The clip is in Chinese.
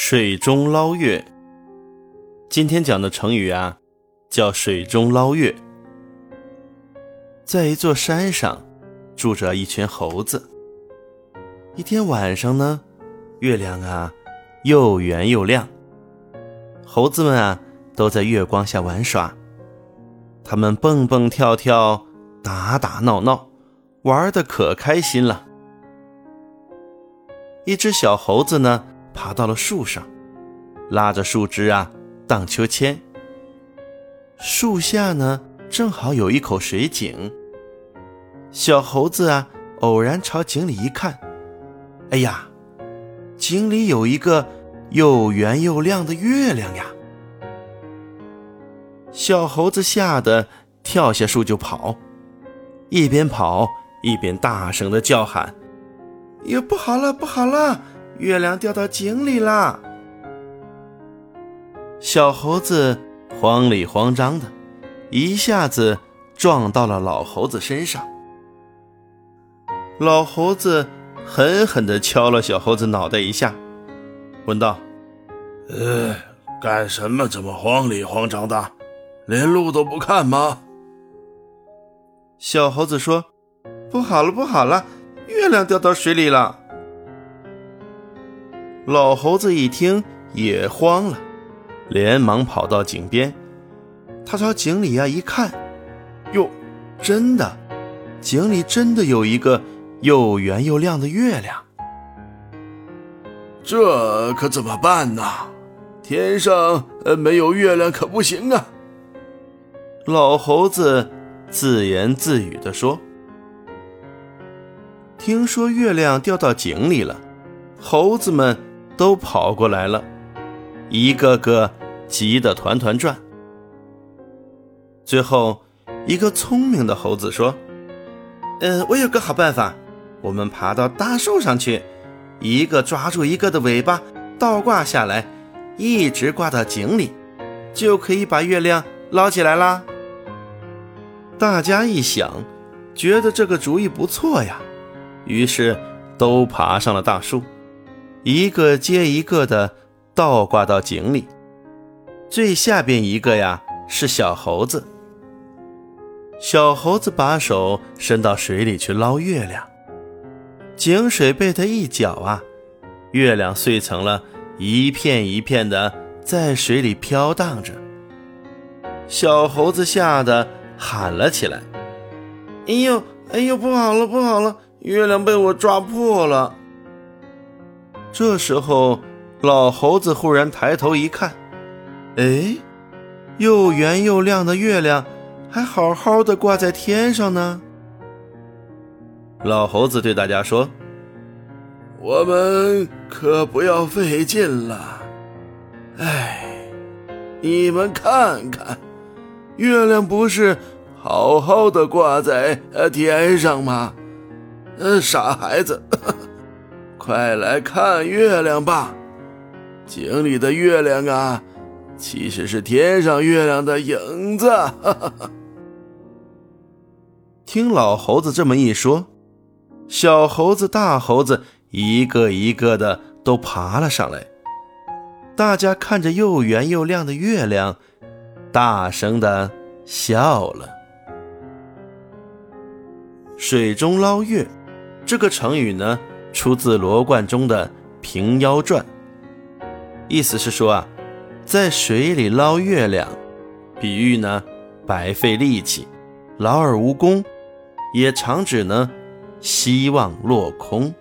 水中捞月。今天讲的成语啊，叫水中捞月。在一座山上，住着一群猴子。一天晚上呢，月亮啊，又圆又亮。猴子们啊，都在月光下玩耍。他们蹦蹦跳跳，打打闹闹，玩的可开心了。一只小猴子呢。爬到了树上，拉着树枝啊荡秋千。树下呢正好有一口水井。小猴子啊偶然朝井里一看，哎呀，井里有一个又圆又亮的月亮呀！小猴子吓得跳下树就跑，一边跑一边大声的叫喊：“哟，不好了，不好了！”月亮掉到井里啦！小猴子慌里慌张的，一下子撞到了老猴子身上。老猴子狠狠地敲了小猴子脑袋一下，问道：“呃，干什么这么慌里慌张的？连路都不看吗？”小猴子说：“不好了，不好了，月亮掉到水里了。”老猴子一听也慌了，连忙跑到井边。他朝井里呀一看，哟，真的，井里真的有一个又圆又亮的月亮。这可怎么办呢？天上呃没有月亮可不行啊！老猴子自言自语地说：“听说月亮掉到井里了，猴子们。”都跑过来了，一个个急得团团转。最后，一个聪明的猴子说：“嗯，我有个好办法，我们爬到大树上去，一个抓住一个的尾巴，倒挂下来，一直挂到井里，就可以把月亮捞起来啦。”大家一想，觉得这个主意不错呀，于是都爬上了大树。一个接一个的倒挂到井里，最下边一个呀是小猴子。小猴子把手伸到水里去捞月亮，井水被他一搅啊，月亮碎成了一片一片的在水里飘荡着。小猴子吓得喊了起来：“哎呦，哎呦，不好了，不好了，月亮被我抓破了！”这时候，老猴子忽然抬头一看，哎，又圆又亮的月亮还好好的挂在天上呢。老猴子对大家说：“我们可不要费劲了。哎，你们看看，月亮不是好好的挂在呃天上吗？呃，傻孩子。”快来看月亮吧！井里的月亮啊，其实是天上月亮的影子。听老猴子这么一说，小猴子、大猴子一个一个的都爬了上来。大家看着又圆又亮的月亮，大声的笑了。水中捞月，这个成语呢？出自罗贯中的《平妖传》，意思是说啊，在水里捞月亮，比喻呢白费力气，劳而无功，也常指呢希望落空。